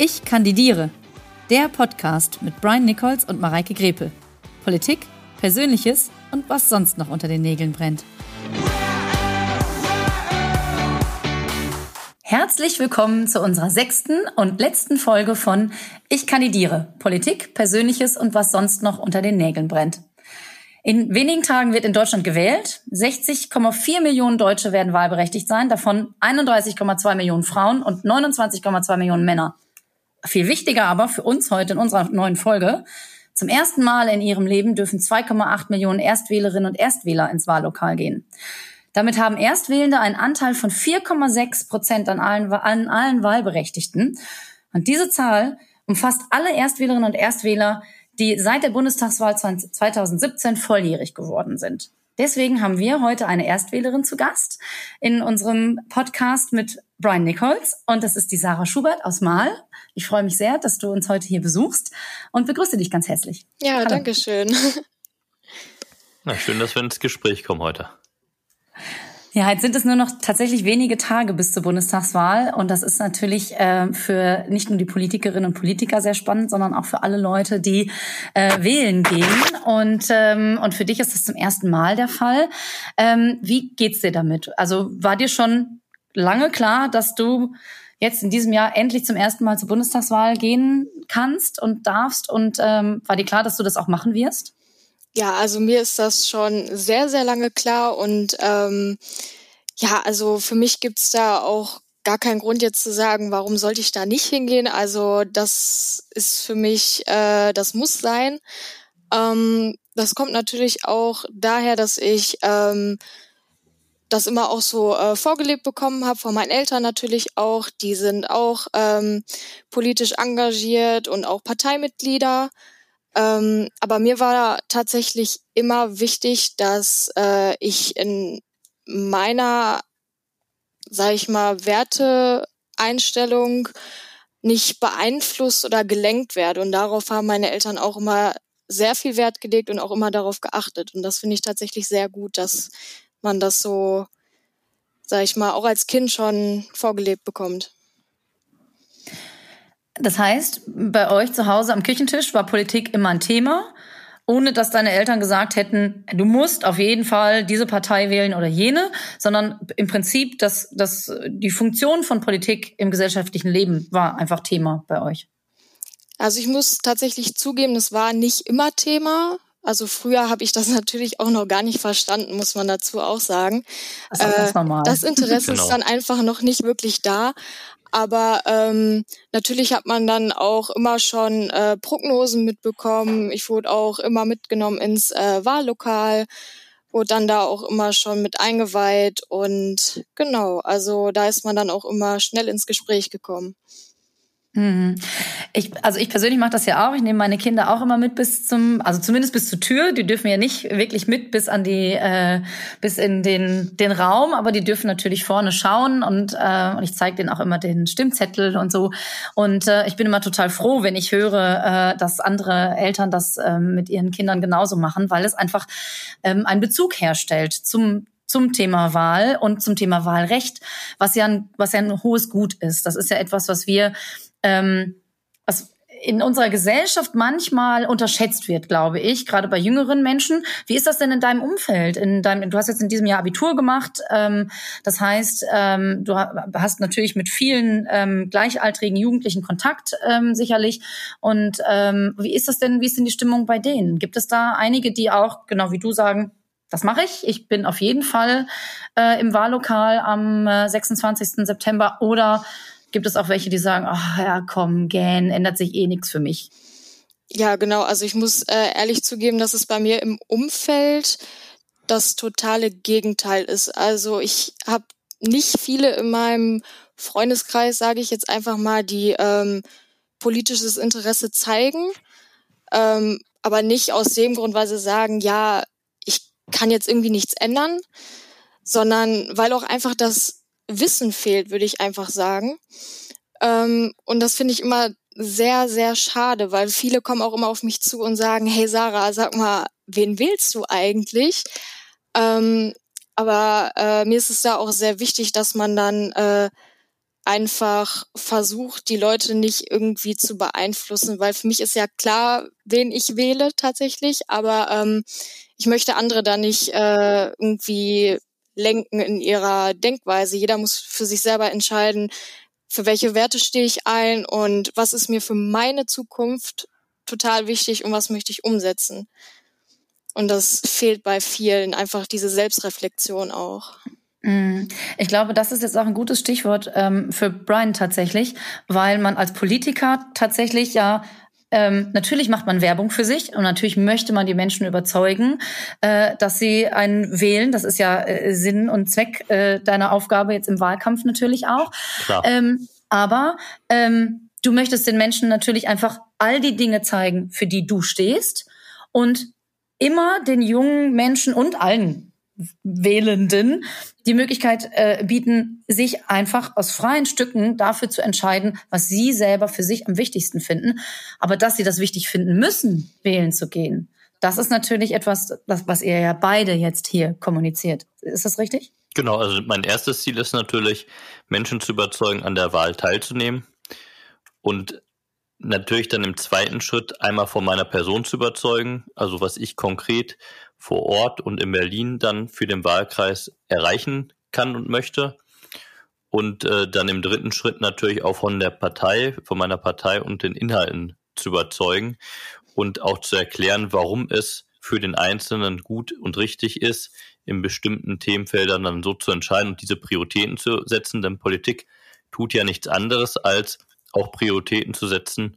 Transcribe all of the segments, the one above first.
Ich kandidiere. Der Podcast mit Brian Nichols und Mareike Grepel. Politik, Persönliches und was sonst noch unter den Nägeln brennt. Herzlich willkommen zu unserer sechsten und letzten Folge von Ich kandidiere. Politik, Persönliches und was sonst noch unter den Nägeln brennt. In wenigen Tagen wird in Deutschland gewählt. 60,4 Millionen Deutsche werden wahlberechtigt sein, davon 31,2 Millionen Frauen und 29,2 Millionen Männer. Viel wichtiger aber für uns heute in unserer neuen Folge. Zum ersten Mal in ihrem Leben dürfen 2,8 Millionen Erstwählerinnen und Erstwähler ins Wahllokal gehen. Damit haben Erstwählende einen Anteil von 4,6 Prozent an allen, an allen Wahlberechtigten. Und diese Zahl umfasst alle Erstwählerinnen und Erstwähler, die seit der Bundestagswahl 2017 volljährig geworden sind. Deswegen haben wir heute eine Erstwählerin zu Gast in unserem Podcast mit Brian Nichols und das ist die Sarah Schubert aus Mahl. Ich freue mich sehr, dass du uns heute hier besuchst und begrüße dich ganz herzlich. Ja, Hallo. danke schön. Na, schön, dass wir ins Gespräch kommen heute. Ja, jetzt sind es nur noch tatsächlich wenige Tage bis zur Bundestagswahl und das ist natürlich äh, für nicht nur die Politikerinnen und Politiker sehr spannend, sondern auch für alle Leute, die äh, wählen gehen. Und ähm, und für dich ist das zum ersten Mal der Fall. Ähm, wie geht's dir damit? Also war dir schon lange klar, dass du jetzt in diesem Jahr endlich zum ersten Mal zur Bundestagswahl gehen kannst und darfst? Und ähm, war dir klar, dass du das auch machen wirst? Ja, also mir ist das schon sehr, sehr lange klar und ähm, ja, also für mich gibt's da auch gar keinen Grund jetzt zu sagen, warum sollte ich da nicht hingehen. Also das ist für mich, äh, das muss sein. Ähm, das kommt natürlich auch daher, dass ich ähm, das immer auch so äh, vorgelebt bekommen habe, von meinen Eltern natürlich auch. Die sind auch ähm, politisch engagiert und auch Parteimitglieder. Ähm, aber mir war tatsächlich immer wichtig, dass äh, ich in meiner, sag ich mal, Werteeinstellung nicht beeinflusst oder gelenkt werde. Und darauf haben meine Eltern auch immer sehr viel Wert gelegt und auch immer darauf geachtet. Und das finde ich tatsächlich sehr gut, dass man das so, sag ich mal, auch als Kind schon vorgelebt bekommt. Das heißt, bei euch zu Hause am Küchentisch war Politik immer ein Thema, ohne dass deine Eltern gesagt hätten, du musst auf jeden Fall diese Partei wählen oder jene, sondern im Prinzip, dass, dass die Funktion von Politik im gesellschaftlichen Leben war einfach Thema bei euch. Also ich muss tatsächlich zugeben, das war nicht immer Thema. Also früher habe ich das natürlich auch noch gar nicht verstanden, muss man dazu auch sagen. Das, ist äh, das Interesse genau. ist dann einfach noch nicht wirklich da. Aber ähm, natürlich hat man dann auch immer schon äh, Prognosen mitbekommen. Ich wurde auch immer mitgenommen ins äh, Wahllokal, wurde dann da auch immer schon mit eingeweiht. Und genau, also da ist man dann auch immer schnell ins Gespräch gekommen. Mhm. Ich, also ich persönlich mache das ja auch. Ich nehme meine Kinder auch immer mit bis zum, also zumindest bis zur Tür. Die dürfen ja nicht wirklich mit bis an die, äh, bis in den den Raum, aber die dürfen natürlich vorne schauen und, äh, und ich zeige denen auch immer den Stimmzettel und so. Und äh, ich bin immer total froh, wenn ich höre, äh, dass andere Eltern das äh, mit ihren Kindern genauso machen, weil es einfach ähm, einen Bezug herstellt zum zum Thema Wahl und zum Thema Wahlrecht, was ja ein, was ja ein hohes Gut ist. Das ist ja etwas, was wir ähm, was in unserer Gesellschaft manchmal unterschätzt wird, glaube ich, gerade bei jüngeren Menschen. Wie ist das denn in deinem Umfeld? In deinem, du hast jetzt in diesem Jahr Abitur gemacht. Ähm, das heißt, ähm, du hast natürlich mit vielen ähm, gleichaltrigen Jugendlichen Kontakt ähm, sicherlich. Und ähm, wie ist das denn? Wie ist denn die Stimmung bei denen? Gibt es da einige, die auch genau wie du sagen? Das mache ich. Ich bin auf jeden Fall äh, im Wahllokal am äh, 26. September oder gibt es auch welche, die sagen, ach ja, komm, gähn, ändert sich eh nichts für mich. Ja, genau. Also ich muss äh, ehrlich zugeben, dass es bei mir im Umfeld das totale Gegenteil ist. Also ich habe nicht viele in meinem Freundeskreis, sage ich jetzt einfach mal, die ähm, politisches Interesse zeigen, ähm, aber nicht aus dem Grund, weil sie sagen, ja, ich kann jetzt irgendwie nichts ändern, sondern weil auch einfach das Wissen fehlt, würde ich einfach sagen. Ähm, und das finde ich immer sehr, sehr schade, weil viele kommen auch immer auf mich zu und sagen, hey Sarah, sag mal, wen wählst du eigentlich? Ähm, aber äh, mir ist es da auch sehr wichtig, dass man dann äh, einfach versucht, die Leute nicht irgendwie zu beeinflussen, weil für mich ist ja klar, wen ich wähle tatsächlich, aber ähm, ich möchte andere da nicht äh, irgendwie lenken in ihrer Denkweise. Jeder muss für sich selber entscheiden, für welche Werte stehe ich ein und was ist mir für meine Zukunft total wichtig und was möchte ich umsetzen. Und das fehlt bei vielen einfach diese Selbstreflexion auch. Mm. Ich glaube, das ist jetzt auch ein gutes Stichwort ähm, für Brian tatsächlich, weil man als Politiker tatsächlich ja ähm, natürlich macht man Werbung für sich und natürlich möchte man die Menschen überzeugen, äh, dass sie einen wählen. Das ist ja äh, Sinn und Zweck äh, deiner Aufgabe jetzt im Wahlkampf natürlich auch. Klar. Ähm, aber ähm, du möchtest den Menschen natürlich einfach all die Dinge zeigen, für die du stehst und immer den jungen Menschen und allen Wählenden die Möglichkeit äh, bieten, sich einfach aus freien Stücken dafür zu entscheiden, was sie selber für sich am wichtigsten finden. Aber dass sie das wichtig finden müssen, wählen zu gehen, das ist natürlich etwas, das, was ihr ja beide jetzt hier kommuniziert. Ist das richtig? Genau, also mein erstes Ziel ist natürlich, Menschen zu überzeugen, an der Wahl teilzunehmen. Und natürlich dann im zweiten Schritt einmal von meiner Person zu überzeugen, also was ich konkret vor Ort und in Berlin dann für den Wahlkreis erreichen kann und möchte. Und äh, dann im dritten Schritt natürlich auch von der Partei, von meiner Partei und den Inhalten zu überzeugen und auch zu erklären, warum es für den Einzelnen gut und richtig ist, in bestimmten Themenfeldern dann so zu entscheiden und diese Prioritäten zu setzen. Denn Politik tut ja nichts anderes, als auch Prioritäten zu setzen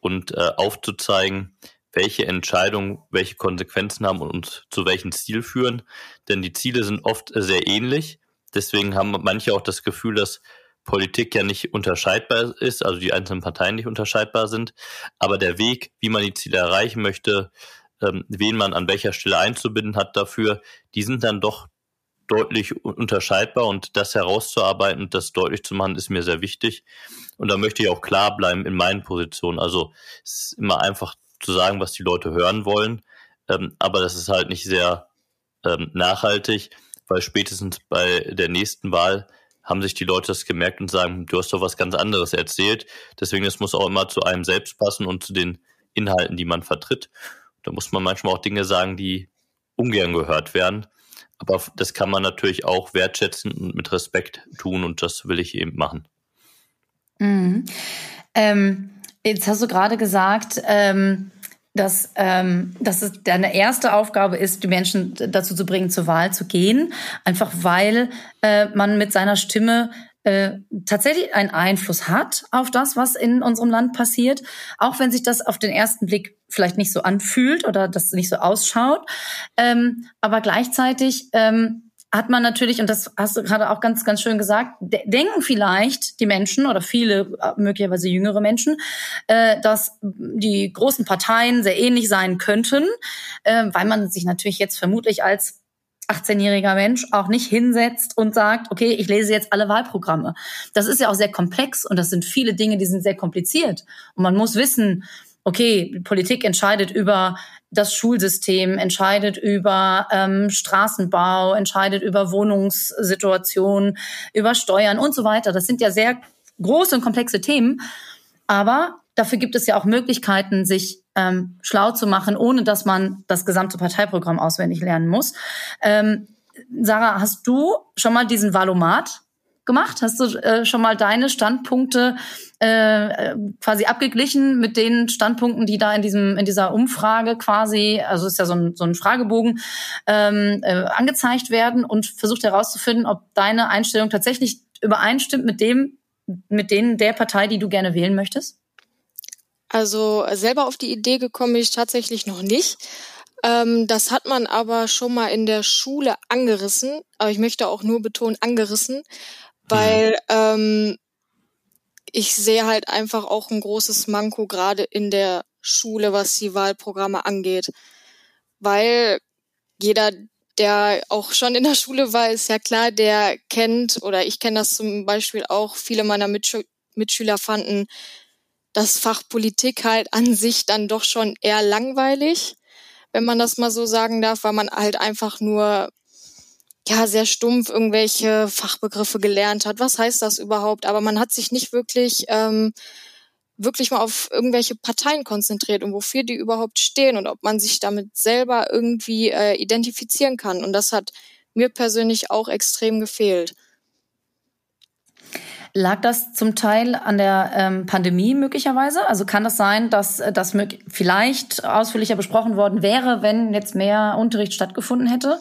und äh, aufzuzeigen, welche Entscheidungen welche Konsequenzen haben und uns zu welchem Ziel führen. Denn die Ziele sind oft sehr ähnlich. Deswegen haben manche auch das Gefühl, dass Politik ja nicht unterscheidbar ist, also die einzelnen Parteien nicht unterscheidbar sind. Aber der Weg, wie man die Ziele erreichen möchte, ähm, wen man an welcher Stelle einzubinden hat dafür, die sind dann doch deutlich unterscheidbar und das herauszuarbeiten das deutlich zu machen, ist mir sehr wichtig. Und da möchte ich auch klar bleiben in meinen Positionen. Also es ist immer einfach zu sagen, was die Leute hören wollen. Ähm, aber das ist halt nicht sehr ähm, nachhaltig, weil spätestens bei der nächsten Wahl haben sich die Leute das gemerkt und sagen, du hast doch was ganz anderes erzählt. Deswegen, es muss auch immer zu einem selbst passen und zu den Inhalten, die man vertritt. Da muss man manchmal auch Dinge sagen, die ungern gehört werden. Aber das kann man natürlich auch wertschätzen und mit Respekt tun und das will ich eben machen. Mhm. Ähm, Jetzt hast du gerade gesagt, ähm, dass, ähm, dass es deine erste Aufgabe ist, die Menschen dazu zu bringen, zur Wahl zu gehen, einfach weil äh, man mit seiner Stimme äh, tatsächlich einen Einfluss hat auf das, was in unserem Land passiert, auch wenn sich das auf den ersten Blick vielleicht nicht so anfühlt oder das nicht so ausschaut. Ähm, aber gleichzeitig ähm, hat man natürlich, und das hast du gerade auch ganz, ganz schön gesagt, denken vielleicht die Menschen oder viele, äh, möglicherweise jüngere Menschen, äh, dass die großen Parteien sehr ähnlich sein könnten, äh, weil man sich natürlich jetzt vermutlich als 18-jähriger Mensch auch nicht hinsetzt und sagt, okay, ich lese jetzt alle Wahlprogramme. Das ist ja auch sehr komplex und das sind viele Dinge, die sind sehr kompliziert. Und man muss wissen, okay, Politik entscheidet über das Schulsystem, entscheidet über ähm, Straßenbau, entscheidet über Wohnungssituationen, über Steuern und so weiter. Das sind ja sehr große und komplexe Themen. Aber dafür gibt es ja auch Möglichkeiten, sich ähm, schlau zu machen, ohne dass man das gesamte Parteiprogramm auswendig lernen muss. Ähm, Sarah, hast du schon mal diesen Valomat gemacht? Hast du äh, schon mal deine Standpunkte äh, quasi abgeglichen mit den Standpunkten, die da in diesem in dieser Umfrage quasi, also ist ja so ein, so ein Fragebogen, ähm, äh, angezeigt werden und versucht herauszufinden, ob deine Einstellung tatsächlich übereinstimmt mit dem, mit denen der Partei, die du gerne wählen möchtest? Also selber auf die Idee gekommen bin ich tatsächlich noch nicht. Ähm, das hat man aber schon mal in der Schule angerissen, aber ich möchte auch nur betonen, angerissen, weil ähm, ich sehe halt einfach auch ein großes Manko gerade in der Schule, was die Wahlprogramme angeht. Weil jeder, der auch schon in der Schule war, ist ja klar, der kennt, oder ich kenne das zum Beispiel auch, viele meiner Mitsch Mitschüler fanden das Fach Politik halt an sich dann doch schon eher langweilig, wenn man das mal so sagen darf, weil man halt einfach nur ja sehr stumpf irgendwelche Fachbegriffe gelernt hat. Was heißt das überhaupt? Aber man hat sich nicht wirklich ähm, wirklich mal auf irgendwelche Parteien konzentriert und wofür die überhaupt stehen und ob man sich damit selber irgendwie äh, identifizieren kann. Und das hat mir persönlich auch extrem gefehlt. Lag das zum Teil an der ähm, Pandemie möglicherweise? Also kann das sein, dass äh, das vielleicht ausführlicher besprochen worden wäre, wenn jetzt mehr Unterricht stattgefunden hätte?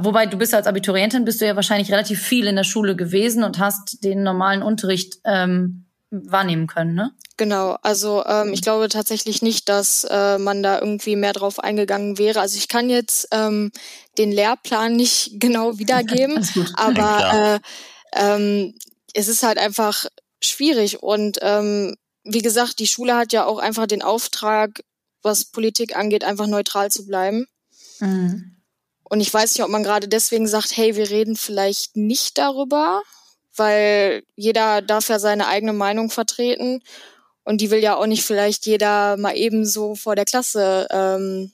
Wobei du bist als Abiturientin, bist du ja wahrscheinlich relativ viel in der Schule gewesen und hast den normalen Unterricht ähm, wahrnehmen können, ne? Genau, also ähm, ich glaube tatsächlich nicht, dass äh, man da irgendwie mehr drauf eingegangen wäre. Also ich kann jetzt ähm, den Lehrplan nicht genau wiedergeben, aber äh, ähm, es ist halt einfach schwierig. Und ähm, wie gesagt, die Schule hat ja auch einfach den Auftrag, was Politik angeht, einfach neutral zu bleiben. Mhm. Und ich weiß nicht, ob man gerade deswegen sagt, hey, wir reden vielleicht nicht darüber, weil jeder darf ja seine eigene Meinung vertreten. Und die will ja auch nicht vielleicht jeder mal eben so vor der Klasse ähm,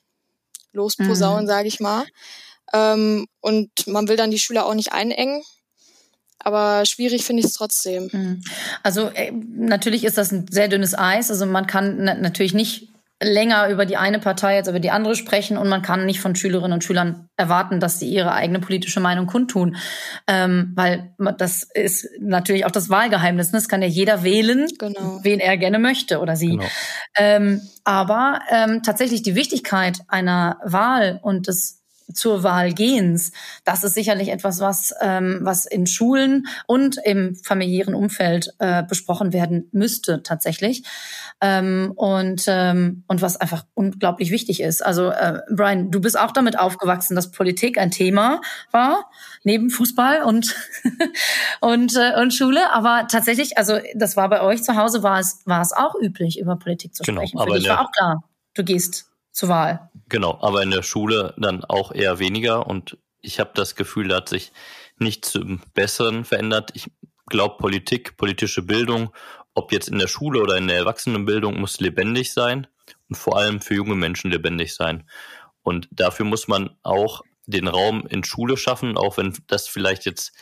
losposaunen, mhm. sage ich mal. Ähm, und man will dann die Schüler auch nicht einengen aber schwierig finde ich es trotzdem. Mhm. Also äh, natürlich ist das ein sehr dünnes Eis. Also man kann natürlich nicht länger über die eine Partei als über die andere sprechen und man kann nicht von Schülerinnen und Schülern erwarten, dass sie ihre eigene politische Meinung kundtun, ähm, weil das ist natürlich auch das Wahlgeheimnis. Das kann ja jeder wählen, genau. wen er gerne möchte oder sie. Genau. Ähm, aber ähm, tatsächlich die Wichtigkeit einer Wahl und des zur Wahl gehens. Das ist sicherlich etwas, was, ähm, was in Schulen und im familiären Umfeld äh, besprochen werden müsste tatsächlich. Ähm, und, ähm, und was einfach unglaublich wichtig ist. Also äh, Brian, du bist auch damit aufgewachsen, dass Politik ein Thema war, neben Fußball und, und, äh, und Schule. Aber tatsächlich, also das war bei euch zu Hause, war es, war es auch üblich, über Politik zu genau, sprechen. Für dich war auch klar, du gehst zur Wahl. Genau, aber in der Schule dann auch eher weniger und ich habe das Gefühl, da hat sich nichts zum Besseren verändert. Ich glaube, Politik, politische Bildung, ob jetzt in der Schule oder in der Erwachsenenbildung, muss lebendig sein und vor allem für junge Menschen lebendig sein. Und dafür muss man auch den Raum in Schule schaffen, auch wenn das vielleicht jetzt,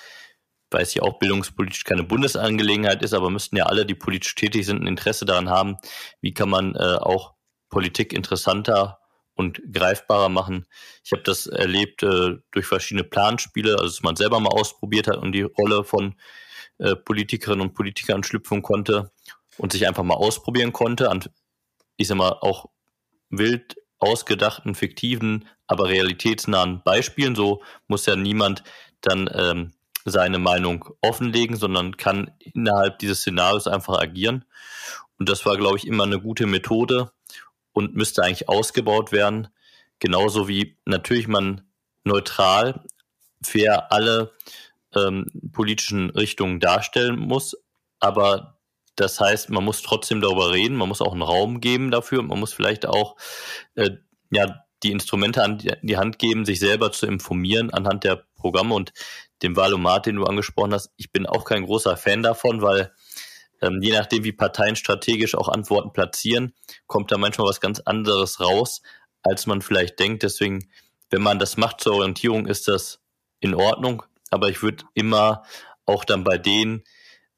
weiß ich auch, bildungspolitisch keine Bundesangelegenheit ist, aber müssten ja alle, die politisch tätig sind, ein Interesse daran haben, wie kann man äh, auch Politik interessanter und greifbarer machen. Ich habe das erlebt äh, durch verschiedene Planspiele, also dass man selber mal ausprobiert hat und die Rolle von äh, Politikerinnen und Politikern schlüpfen konnte und sich einfach mal ausprobieren konnte an, ich sag mal, auch wild ausgedachten, fiktiven, aber realitätsnahen Beispielen. So muss ja niemand dann ähm, seine Meinung offenlegen, sondern kann innerhalb dieses Szenarios einfach agieren. Und das war, glaube ich, immer eine gute Methode, und müsste eigentlich ausgebaut werden. Genauso wie natürlich man neutral fair alle ähm, politischen Richtungen darstellen muss. Aber das heißt, man muss trotzdem darüber reden, man muss auch einen Raum geben dafür, man muss vielleicht auch äh, ja, die Instrumente an die Hand geben, sich selber zu informieren anhand der Programme und dem Wahlomat, den du angesprochen hast. Ich bin auch kein großer Fan davon, weil ähm, je nachdem, wie Parteien strategisch auch Antworten platzieren, kommt da manchmal was ganz anderes raus, als man vielleicht denkt. Deswegen, wenn man das macht zur Orientierung, ist das in Ordnung. Aber ich würde immer auch dann bei den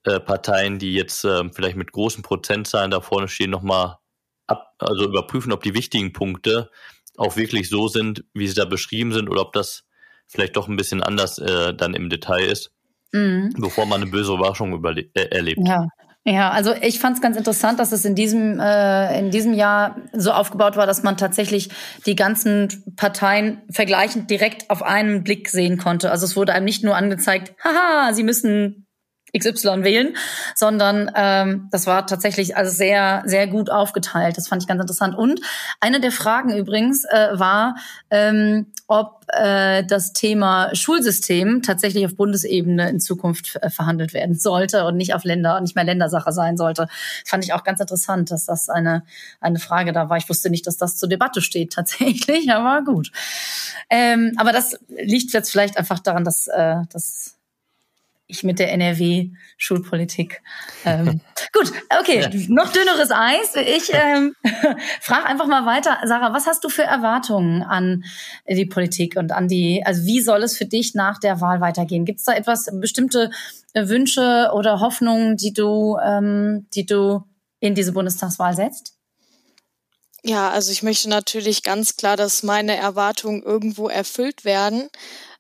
äh, Parteien, die jetzt äh, vielleicht mit großen Prozentzahlen da vorne stehen, nochmal ab, also überprüfen, ob die wichtigen Punkte auch wirklich so sind, wie sie da beschrieben sind, oder ob das vielleicht doch ein bisschen anders äh, dann im Detail ist, mhm. bevor man eine böse Überraschung äh, erlebt. Ja, ja, also ich fand es ganz interessant, dass es in diesem, äh, in diesem Jahr so aufgebaut war, dass man tatsächlich die ganzen Parteien vergleichend direkt auf einen Blick sehen konnte. Also es wurde einem nicht nur angezeigt, haha, sie müssen XY wählen, sondern ähm, das war tatsächlich also sehr, sehr gut aufgeteilt. Das fand ich ganz interessant. Und eine der Fragen übrigens äh, war, ähm, ob äh, das Thema Schulsystem tatsächlich auf Bundesebene in Zukunft äh, verhandelt werden sollte und nicht auf Länder, nicht mehr Ländersache sein sollte. Fand ich auch ganz interessant, dass das eine, eine Frage da war. Ich wusste nicht, dass das zur Debatte steht tatsächlich, aber gut. Ähm, aber das liegt jetzt vielleicht einfach daran, dass, äh, dass ich mit der NRW-Schulpolitik. Ähm, gut, okay, ja. noch dünneres Eis. Ich ähm, frage einfach mal weiter. Sarah, was hast du für Erwartungen an die Politik und an die, also wie soll es für dich nach der Wahl weitergehen? Gibt es da etwas, bestimmte Wünsche oder Hoffnungen, die du, ähm, die du in diese Bundestagswahl setzt? Ja, also ich möchte natürlich ganz klar, dass meine Erwartungen irgendwo erfüllt werden.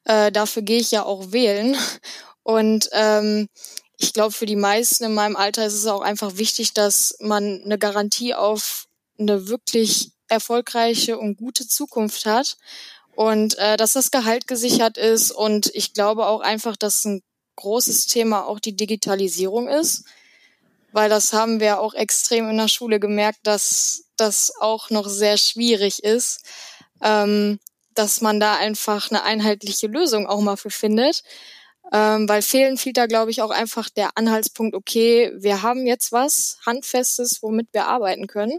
Äh, dafür gehe ich ja auch wählen. Und ähm, ich glaube, für die meisten in meinem Alter ist es auch einfach wichtig, dass man eine Garantie auf eine wirklich erfolgreiche und gute Zukunft hat und äh, dass das Gehalt gesichert ist. Und ich glaube auch einfach, dass ein großes Thema auch die Digitalisierung ist, weil das haben wir auch extrem in der Schule gemerkt, dass das auch noch sehr schwierig ist, ähm, dass man da einfach eine einheitliche Lösung auch mal für findet. Ähm, weil fehlen fehlt da, glaube ich, auch einfach der Anhaltspunkt, okay, wir haben jetzt was Handfestes, womit wir arbeiten können.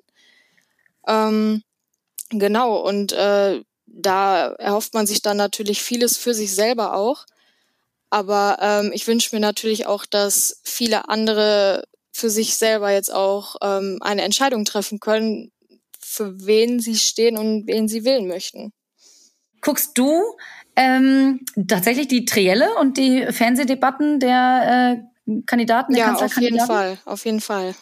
Ähm, genau, und äh, da erhofft man sich dann natürlich vieles für sich selber auch. Aber ähm, ich wünsche mir natürlich auch, dass viele andere für sich selber jetzt auch ähm, eine Entscheidung treffen können, für wen sie stehen und wen sie wählen möchten. Guckst du ähm, tatsächlich die Trielle und die Fernsehdebatten der äh, Kandidaten, der ja, auf jeden Fall, auf jeden Fall.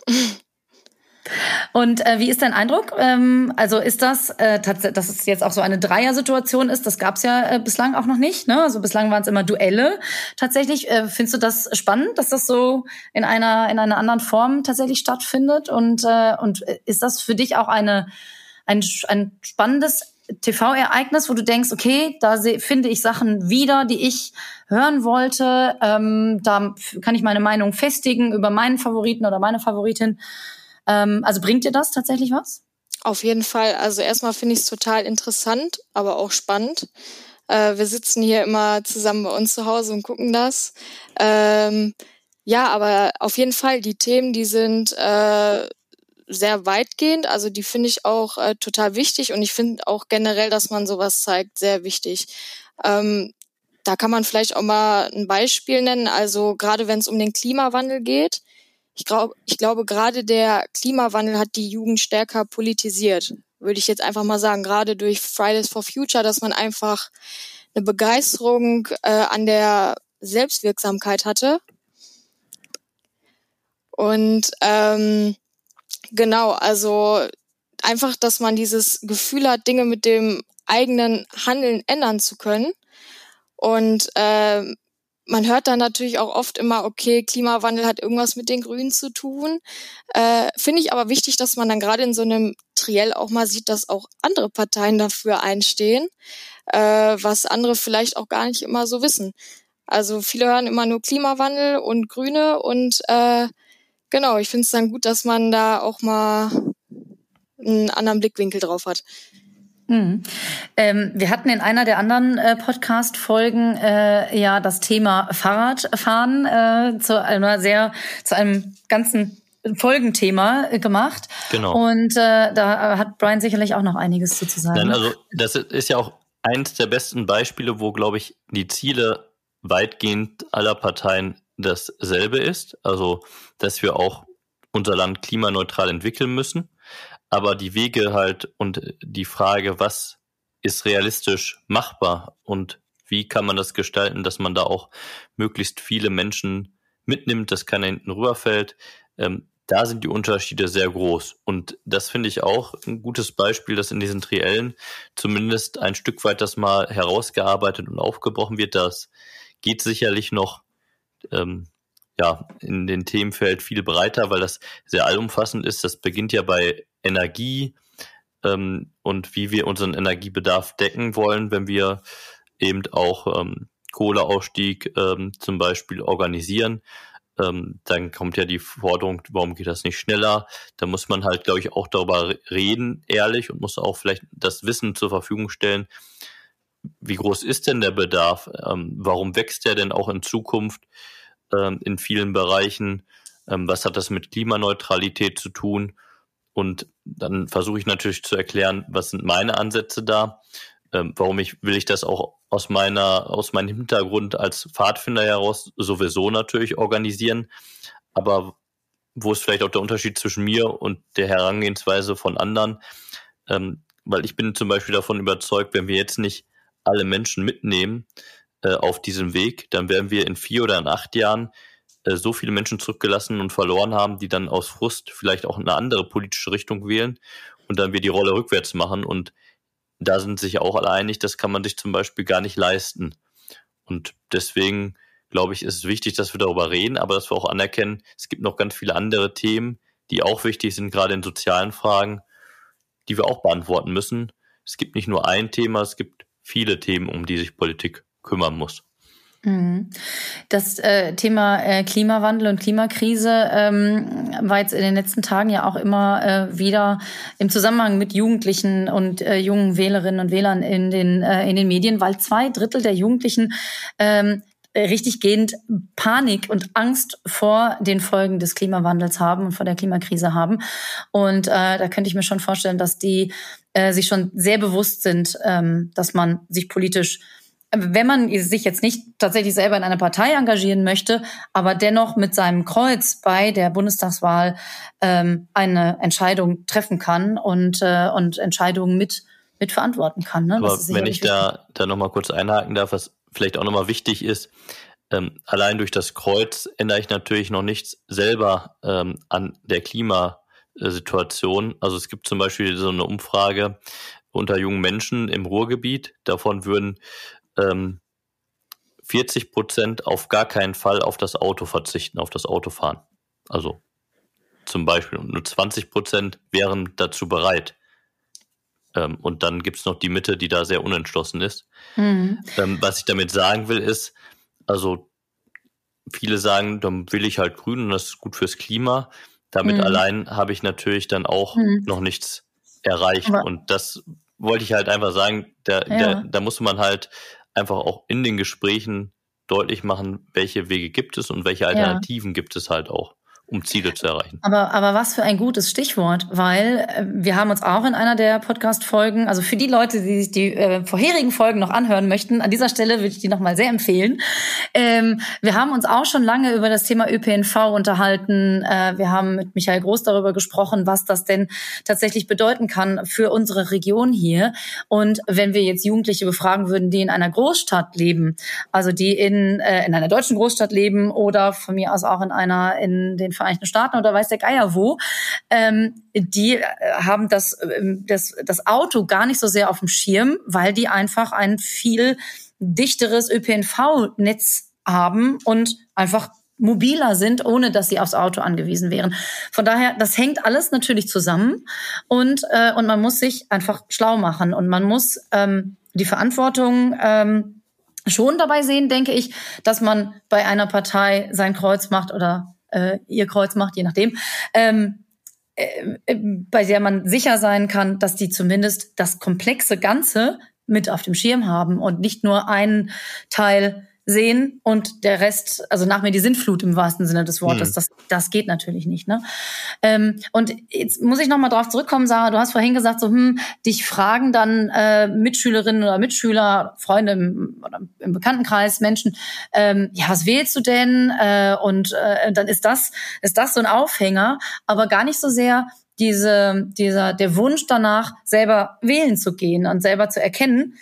Und äh, wie ist dein Eindruck? Ähm, also ist das, äh, dass es jetzt auch so eine Dreier-Situation ist, das gab es ja äh, bislang auch noch nicht. Ne? Also bislang waren es immer Duelle. Tatsächlich, äh, findest du das spannend, dass das so in einer, in einer anderen Form tatsächlich stattfindet? Und, äh, und ist das für dich auch eine, ein, ein spannendes TV-Ereignis, wo du denkst, okay, da finde ich Sachen wieder, die ich hören wollte. Ähm, da kann ich meine Meinung festigen über meinen Favoriten oder meine Favoritin. Ähm, also bringt dir das tatsächlich was? Auf jeden Fall. Also erstmal finde ich es total interessant, aber auch spannend. Äh, wir sitzen hier immer zusammen bei uns zu Hause und gucken das. Ähm, ja, aber auf jeden Fall, die Themen, die sind äh, sehr weitgehend. Also die finde ich auch äh, total wichtig und ich finde auch generell, dass man sowas zeigt, sehr wichtig. Ähm, da kann man vielleicht auch mal ein Beispiel nennen. Also gerade wenn es um den Klimawandel geht. Ich, glaub, ich glaube, gerade der Klimawandel hat die Jugend stärker politisiert, würde ich jetzt einfach mal sagen. Gerade durch Fridays for Future, dass man einfach eine Begeisterung äh, an der Selbstwirksamkeit hatte. Und ähm, Genau, also einfach, dass man dieses Gefühl hat, Dinge mit dem eigenen Handeln ändern zu können. Und äh, man hört dann natürlich auch oft immer, okay, Klimawandel hat irgendwas mit den Grünen zu tun. Äh, Finde ich aber wichtig, dass man dann gerade in so einem Triell auch mal sieht, dass auch andere Parteien dafür einstehen, äh, was andere vielleicht auch gar nicht immer so wissen. Also viele hören immer nur Klimawandel und Grüne und äh, genau, ich finde es dann gut, dass man da auch mal einen anderen Blickwinkel drauf hat. Mhm. Ähm, wir hatten in einer der anderen äh, Podcast-Folgen äh, ja das Thema Fahrradfahren äh, zu einer sehr, zu einem ganzen Folgenthema äh, gemacht. Genau. Und äh, da hat Brian sicherlich auch noch einiges zu sagen. Nein, also das ist ja auch eins der besten Beispiele, wo, glaube ich, die Ziele weitgehend aller Parteien dasselbe ist, also dass wir auch unser Land klimaneutral entwickeln müssen, aber die Wege halt und die Frage, was ist realistisch machbar und wie kann man das gestalten, dass man da auch möglichst viele Menschen mitnimmt, dass keiner hinten rüberfällt. Ähm, da sind die Unterschiede sehr groß. Und das finde ich auch ein gutes Beispiel, dass in diesen Triellen zumindest ein Stück weit das mal herausgearbeitet und aufgebrochen wird. Das geht sicherlich noch ähm, ja, in den Themenfeld viel breiter, weil das sehr allumfassend ist. Das beginnt ja bei Energie ähm, und wie wir unseren Energiebedarf decken wollen, wenn wir eben auch ähm, Kohleausstieg ähm, zum Beispiel organisieren. Ähm, dann kommt ja die Forderung, warum geht das nicht schneller? Da muss man halt, glaube ich, auch darüber reden, ehrlich, und muss auch vielleicht das Wissen zur Verfügung stellen. Wie groß ist denn der Bedarf? Ähm, warum wächst der denn auch in Zukunft? Ähm, in vielen Bereichen. Ähm, was hat das mit Klimaneutralität zu tun? Und dann versuche ich natürlich zu erklären, was sind meine Ansätze da. Ähm, warum ich, will ich das auch aus meiner, aus meinem Hintergrund als Pfadfinder heraus sowieso natürlich organisieren. Aber wo ist vielleicht auch der Unterschied zwischen mir und der Herangehensweise von anderen? Ähm, weil ich bin zum Beispiel davon überzeugt, wenn wir jetzt nicht alle Menschen mitnehmen äh, auf diesem Weg, dann werden wir in vier oder in acht Jahren äh, so viele Menschen zurückgelassen und verloren haben, die dann aus Frust vielleicht auch eine andere politische Richtung wählen und dann wir die Rolle rückwärts machen. Und da sind sich auch alle einig, das kann man sich zum Beispiel gar nicht leisten. Und deswegen glaube ich, ist es wichtig, dass wir darüber reden, aber dass wir auch anerkennen, es gibt noch ganz viele andere Themen, die auch wichtig sind, gerade in sozialen Fragen, die wir auch beantworten müssen. Es gibt nicht nur ein Thema, es gibt viele Themen, um die sich Politik kümmern muss. Mhm. Das äh, Thema äh, Klimawandel und Klimakrise ähm, war jetzt in den letzten Tagen ja auch immer äh, wieder im Zusammenhang mit Jugendlichen und äh, jungen Wählerinnen und Wählern in den, äh, in den Medien, weil zwei Drittel der Jugendlichen ähm, richtig gehend Panik und Angst vor den Folgen des Klimawandels haben und vor der Klimakrise haben. Und äh, da könnte ich mir schon vorstellen, dass die äh, sich schon sehr bewusst sind, ähm, dass man sich politisch wenn man sich jetzt nicht tatsächlich selber in einer Partei engagieren möchte, aber dennoch mit seinem Kreuz bei der Bundestagswahl ähm, eine Entscheidung treffen kann und, äh, und Entscheidungen mit, mit verantworten kann. Ne? Aber wenn ich da, da nochmal kurz einhaken darf, was vielleicht auch nochmal wichtig ist, ähm, allein durch das Kreuz ändere ich natürlich noch nichts selber ähm, an der Klimasituation. Also es gibt zum Beispiel so eine Umfrage unter jungen Menschen im Ruhrgebiet. Davon würden ähm, 40 Prozent auf gar keinen Fall auf das Auto verzichten, auf das Autofahren. Also zum Beispiel. Und nur 20 Prozent wären dazu bereit. Ähm, und dann gibt es noch die Mitte, die da sehr unentschlossen ist. Mhm. Ähm, was ich damit sagen will, ist, also viele sagen, dann will ich halt grün und das ist gut fürs Klima. Damit mhm. allein habe ich natürlich dann auch mhm. noch nichts erreicht. Aber und das wollte ich halt einfach sagen, da, ja. da, da muss man halt einfach auch in den Gesprächen deutlich machen, welche Wege gibt es und welche Alternativen ja. gibt es halt auch um Ziele zu erreichen. Aber, aber was für ein gutes Stichwort, weil äh, wir haben uns auch in einer der Podcast-Folgen, also für die Leute, die sich die äh, vorherigen Folgen noch anhören möchten, an dieser Stelle würde ich die nochmal sehr empfehlen. Ähm, wir haben uns auch schon lange über das Thema ÖPNV unterhalten. Äh, wir haben mit Michael Groß darüber gesprochen, was das denn tatsächlich bedeuten kann für unsere Region hier. Und wenn wir jetzt Jugendliche befragen würden, die in einer Großstadt leben, also die in, äh, in einer deutschen Großstadt leben oder von mir aus auch in einer in den Vereinigten Staaten oder weiß der Geier wo, ähm, die äh, haben das, ähm, das, das Auto gar nicht so sehr auf dem Schirm, weil die einfach ein viel dichteres ÖPNV-Netz haben und einfach mobiler sind, ohne dass sie aufs Auto angewiesen wären. Von daher, das hängt alles natürlich zusammen und, äh, und man muss sich einfach schlau machen und man muss ähm, die Verantwortung ähm, schon dabei sehen, denke ich, dass man bei einer Partei sein Kreuz macht oder äh, ihr Kreuz macht, je nachdem, ähm, äh, äh, bei der man sicher sein kann, dass die zumindest das komplexe Ganze mit auf dem Schirm haben und nicht nur einen Teil sehen und der Rest, also nach mir die Sintflut im wahrsten Sinne des Wortes, mhm. das, das geht natürlich nicht. Ne? Ähm, und jetzt muss ich nochmal drauf zurückkommen, Sarah, du hast vorhin gesagt, so, hm, dich fragen dann äh, Mitschülerinnen oder Mitschüler, Freunde im, oder im Bekanntenkreis, Menschen, ähm, ja, was wählst du denn? Äh, und äh, dann ist das, ist das so ein Aufhänger, aber gar nicht so sehr diese, dieser, der Wunsch danach, selber wählen zu gehen und selber zu erkennen,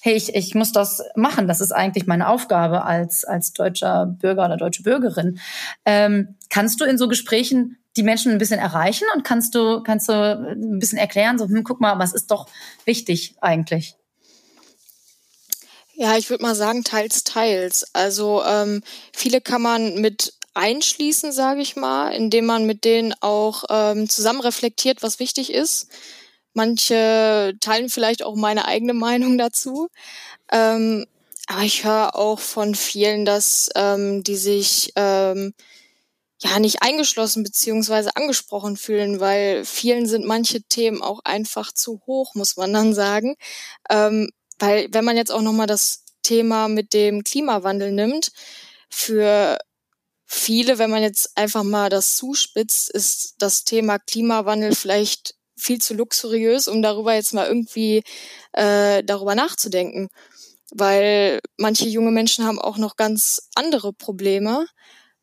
hey, ich, ich muss das machen, das ist eigentlich meine Aufgabe als, als deutscher Bürger oder deutsche Bürgerin. Ähm, kannst du in so Gesprächen die Menschen ein bisschen erreichen und kannst du, kannst du ein bisschen erklären, so, hm, guck mal, was ist doch wichtig eigentlich? Ja, ich würde mal sagen, teils, teils. Also ähm, viele kann man mit einschließen, sage ich mal, indem man mit denen auch ähm, zusammen reflektiert, was wichtig ist. Manche teilen vielleicht auch meine eigene Meinung dazu. Ähm, aber ich höre auch von vielen, dass ähm, die sich ähm, ja nicht eingeschlossen beziehungsweise angesprochen fühlen, weil vielen sind manche Themen auch einfach zu hoch, muss man dann sagen. Ähm, weil wenn man jetzt auch nochmal das Thema mit dem Klimawandel nimmt, für viele, wenn man jetzt einfach mal das zuspitzt, ist das Thema Klimawandel vielleicht viel zu luxuriös, um darüber jetzt mal irgendwie äh, darüber nachzudenken. Weil manche junge Menschen haben auch noch ganz andere Probleme.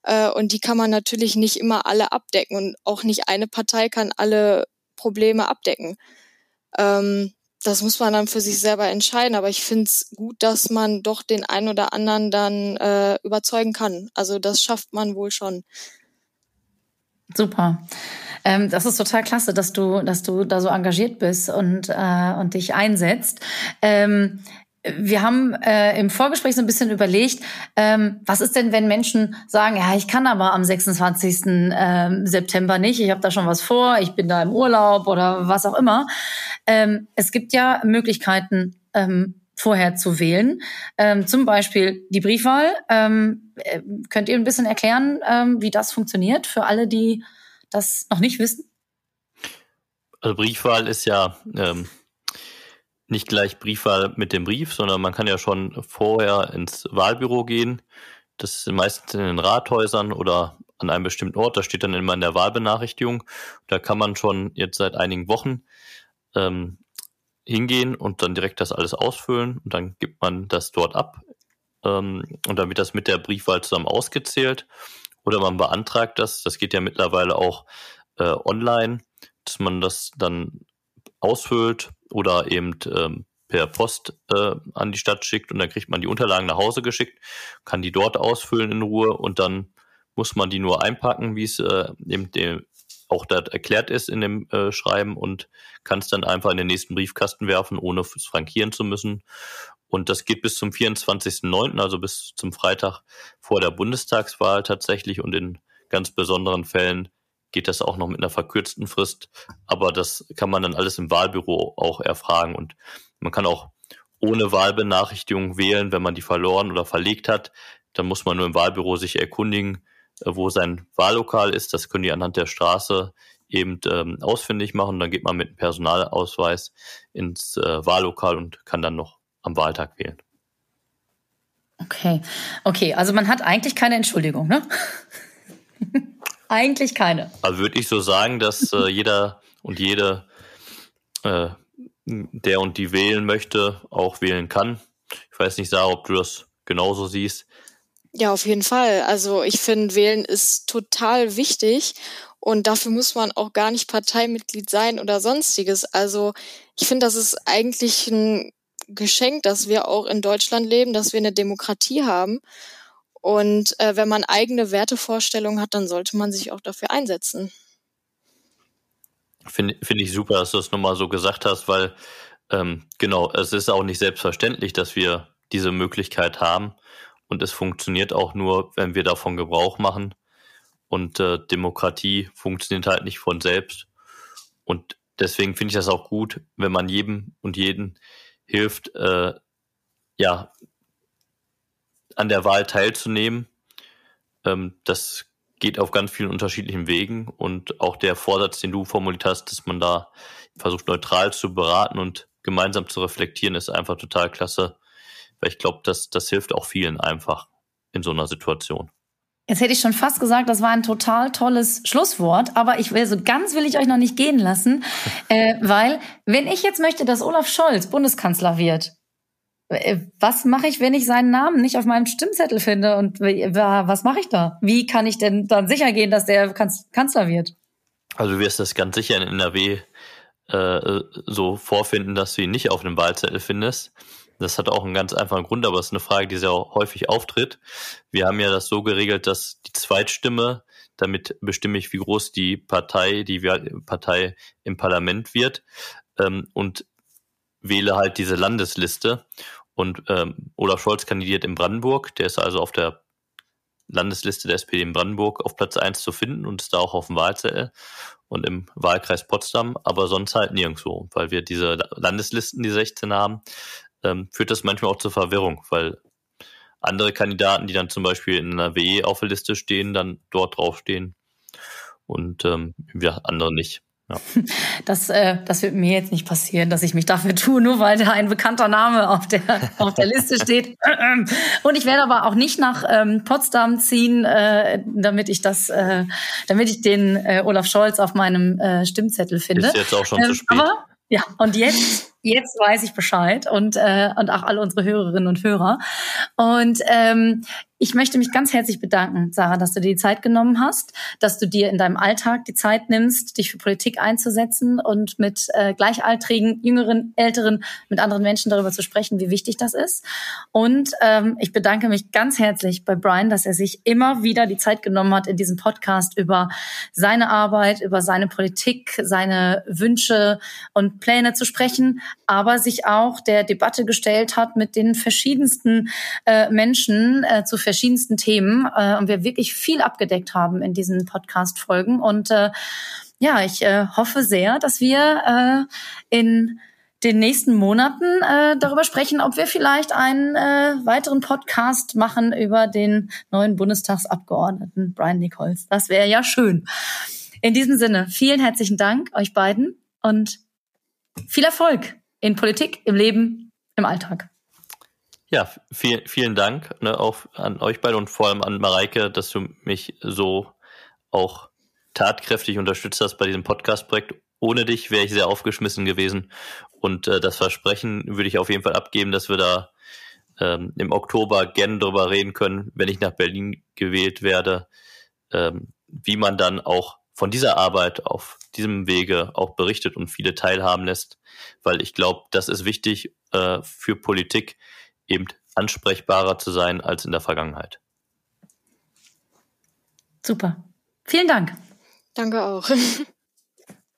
Äh, und die kann man natürlich nicht immer alle abdecken. Und auch nicht eine Partei kann alle Probleme abdecken. Ähm, das muss man dann für sich selber entscheiden. Aber ich finde es gut, dass man doch den einen oder anderen dann äh, überzeugen kann. Also das schafft man wohl schon. Super. Ähm, das ist total klasse, dass du, dass du da so engagiert bist und, äh, und dich einsetzt. Ähm, wir haben äh, im Vorgespräch so ein bisschen überlegt, ähm, was ist denn, wenn Menschen sagen, ja, ich kann aber am 26. Ähm, September nicht, ich habe da schon was vor, ich bin da im Urlaub oder was auch immer. Ähm, es gibt ja Möglichkeiten, ähm, vorher zu wählen. Ähm, zum Beispiel die Briefwahl. Ähm, äh, könnt ihr ein bisschen erklären, ähm, wie das funktioniert für alle, die das noch nicht wissen? Also Briefwahl ist ja ähm, nicht gleich Briefwahl mit dem Brief, sondern man kann ja schon vorher ins Wahlbüro gehen. Das ist meistens in den Rathäusern oder an einem bestimmten Ort. Da steht dann immer in der Wahlbenachrichtigung. Da kann man schon jetzt seit einigen Wochen ähm, hingehen und dann direkt das alles ausfüllen und dann gibt man das dort ab ähm, und dann wird das mit der Briefwahl zusammen ausgezählt oder man beantragt das. Das geht ja mittlerweile auch äh, online, dass man das dann ausfüllt oder eben ähm, per Post äh, an die Stadt schickt und dann kriegt man die Unterlagen nach Hause geschickt, kann die dort ausfüllen in Ruhe und dann muss man die nur einpacken, wie es äh, eben dem, auch dort erklärt ist in dem äh, Schreiben und kann es dann einfach in den nächsten Briefkasten werfen, ohne es frankieren zu müssen. Und das geht bis zum 24.09., also bis zum Freitag vor der Bundestagswahl tatsächlich und in ganz besonderen Fällen geht das auch noch mit einer verkürzten Frist. Aber das kann man dann alles im Wahlbüro auch erfragen. Und man kann auch ohne Wahlbenachrichtigung wählen, wenn man die verloren oder verlegt hat. Dann muss man nur im Wahlbüro sich erkundigen, wo sein Wahllokal ist. Das können die anhand der Straße eben ähm, ausfindig machen. Dann geht man mit einem Personalausweis ins äh, Wahllokal und kann dann noch am Wahltag wählen. Okay, okay, also man hat eigentlich keine Entschuldigung, ne? Eigentlich keine. Also würde ich so sagen, dass äh, jeder und jede, äh, der und die wählen möchte, auch wählen kann. Ich weiß nicht, Sarah, ob du das genauso siehst. Ja, auf jeden Fall. Also ich finde, wählen ist total wichtig und dafür muss man auch gar nicht Parteimitglied sein oder sonstiges. Also ich finde, das ist eigentlich ein Geschenk, dass wir auch in Deutschland leben, dass wir eine Demokratie haben und äh, wenn man eigene Wertevorstellungen hat, dann sollte man sich auch dafür einsetzen. Finde find ich super, dass du das nochmal so gesagt hast, weil ähm, genau, es ist auch nicht selbstverständlich, dass wir diese Möglichkeit haben. Und es funktioniert auch nur, wenn wir davon Gebrauch machen. Und äh, Demokratie funktioniert halt nicht von selbst. Und deswegen finde ich das auch gut, wenn man jedem und jeden hilft, äh, ja, an der Wahl teilzunehmen. Ähm, das geht auf ganz vielen unterschiedlichen Wegen und auch der Vorsatz, den du formuliert hast, dass man da versucht neutral zu beraten und gemeinsam zu reflektieren, ist einfach total klasse, weil ich glaube, dass das hilft auch vielen einfach in so einer Situation. Jetzt hätte ich schon fast gesagt, das war ein total tolles Schlusswort, aber ich will so ganz will ich euch noch nicht gehen lassen, äh, weil wenn ich jetzt möchte, dass Olaf Scholz Bundeskanzler wird, äh, was mache ich, wenn ich seinen Namen nicht auf meinem Stimmzettel finde? Und was mache ich da? Wie kann ich denn dann sicher gehen, dass der Kanzler wird? Also du wirst das ganz sicher in NRW äh, so vorfinden, dass du ihn nicht auf einem Wahlzettel findest. Das hat auch einen ganz einfachen Grund, aber es ist eine Frage, die sehr häufig auftritt. Wir haben ja das so geregelt, dass die Zweitstimme, damit bestimme ich, wie groß die Partei, die Partei im Parlament wird, ähm, und wähle halt diese Landesliste. Und ähm, Olaf Scholz kandidiert in Brandenburg, der ist also auf der Landesliste der SPD in Brandenburg auf Platz 1 zu finden und ist da auch auf dem Wahlzettel und im Wahlkreis Potsdam, aber sonst halt nirgendwo, weil wir diese Landeslisten, die 16 haben, ähm, führt das manchmal auch zur Verwirrung, weil andere Kandidaten, die dann zum Beispiel in einer WE auf der Liste stehen, dann dort draufstehen und ähm, ja, andere nicht. Ja. Das, äh, das wird mir jetzt nicht passieren, dass ich mich dafür tue, nur weil da ein bekannter Name auf der, auf der Liste steht. Und ich werde aber auch nicht nach ähm, Potsdam ziehen, äh, damit ich das, äh, damit ich den äh, Olaf Scholz auf meinem äh, Stimmzettel finde. Ist jetzt auch schon ähm, zu spät. Aber, ja, und jetzt jetzt weiß ich Bescheid und, äh, und auch alle unsere Hörerinnen und Hörer. Und ähm, ich möchte mich ganz herzlich bedanken, Sarah, dass du dir die Zeit genommen hast, dass du dir in deinem Alltag die Zeit nimmst, dich für Politik einzusetzen und mit äh, gleichaltrigen, jüngeren, älteren, mit anderen Menschen darüber zu sprechen, wie wichtig das ist. Und ähm, ich bedanke mich ganz herzlich bei Brian, dass er sich immer wieder die Zeit genommen hat, in diesem Podcast über seine Arbeit, über seine Politik, seine Wünsche und Pläne zu sprechen, aber sich auch der Debatte gestellt hat mit den verschiedensten äh, Menschen äh, zu verschiedensten Themen äh, und wir wirklich viel abgedeckt haben in diesen Podcast-Folgen. Und äh, ja, ich äh, hoffe sehr, dass wir äh, in den nächsten Monaten äh, darüber sprechen, ob wir vielleicht einen äh, weiteren Podcast machen über den neuen Bundestagsabgeordneten Brian Nichols. Das wäre ja schön. In diesem Sinne, vielen herzlichen Dank euch beiden und viel Erfolg in Politik, im Leben, im Alltag. Ja, viel, vielen Dank ne, auch an euch beide und vor allem an Mareike, dass du mich so auch tatkräftig unterstützt hast bei diesem Podcast-Projekt. Ohne dich wäre ich sehr aufgeschmissen gewesen. Und äh, das Versprechen würde ich auf jeden Fall abgeben, dass wir da ähm, im Oktober gerne darüber reden können, wenn ich nach Berlin gewählt werde, ähm, wie man dann auch von dieser Arbeit auf diesem Wege auch berichtet und viele teilhaben lässt, weil ich glaube, das ist wichtig äh, für Politik, eben ansprechbarer zu sein als in der Vergangenheit. Super. Vielen Dank. Danke auch.